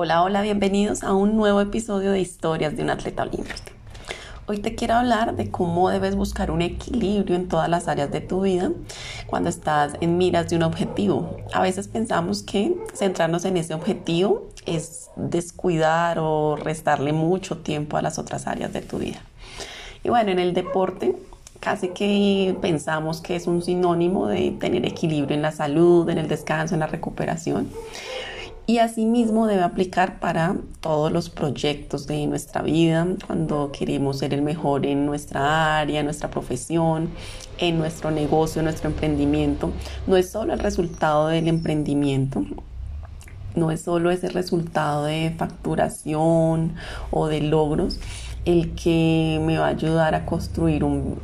Hola, hola, bienvenidos a un nuevo episodio de Historias de un atleta olímpico. Hoy te quiero hablar de cómo debes buscar un equilibrio en todas las áreas de tu vida cuando estás en miras de un objetivo. A veces pensamos que centrarnos en ese objetivo es descuidar o restarle mucho tiempo a las otras áreas de tu vida. Y bueno, en el deporte casi que pensamos que es un sinónimo de tener equilibrio en la salud, en el descanso, en la recuperación y asimismo debe aplicar para todos los proyectos de nuestra vida, cuando queremos ser el mejor en nuestra área, nuestra profesión, en nuestro negocio, en nuestro emprendimiento. No es solo el resultado del emprendimiento, no es solo ese resultado de facturación o de logros el que me va a ayudar a construir un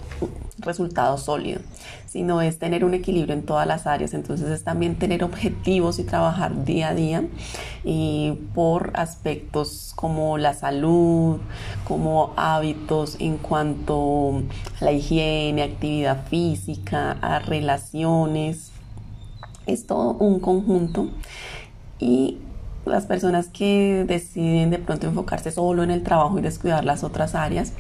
resultado sólido, sino es tener un equilibrio en todas las áreas. Entonces es también tener objetivos y trabajar día a día y por aspectos como la salud, como hábitos en cuanto a la higiene, actividad física, a relaciones. Es todo un conjunto y las personas que deciden de pronto enfocarse solo en el trabajo y descuidar las otras áreas,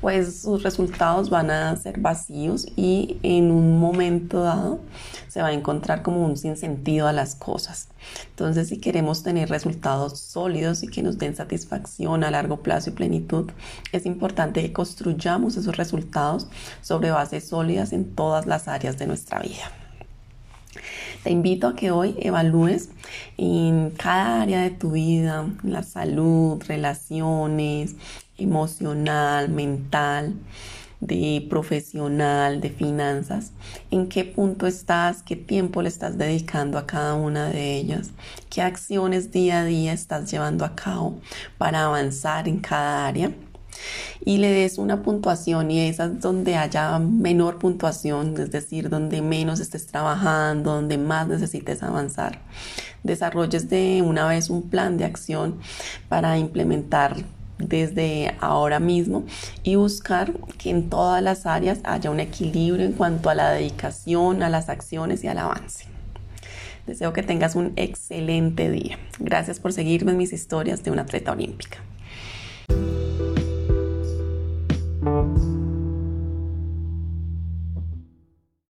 pues sus resultados van a ser vacíos y en un momento dado se va a encontrar como un sinsentido a las cosas. Entonces, si queremos tener resultados sólidos y que nos den satisfacción a largo plazo y plenitud, es importante que construyamos esos resultados sobre bases sólidas en todas las áreas de nuestra vida. Te invito a que hoy evalúes en cada área de tu vida, la salud, relaciones, emocional, mental, de profesional, de finanzas, en qué punto estás, qué tiempo le estás dedicando a cada una de ellas, qué acciones día a día estás llevando a cabo para avanzar en cada área y le des una puntuación y esa es donde haya menor puntuación, es decir, donde menos estés trabajando, donde más necesites avanzar. Desarrolles de una vez un plan de acción para implementar desde ahora mismo y buscar que en todas las áreas haya un equilibrio en cuanto a la dedicación, a las acciones y al avance. Deseo que tengas un excelente día. Gracias por seguirme en mis historias de una atleta olímpica.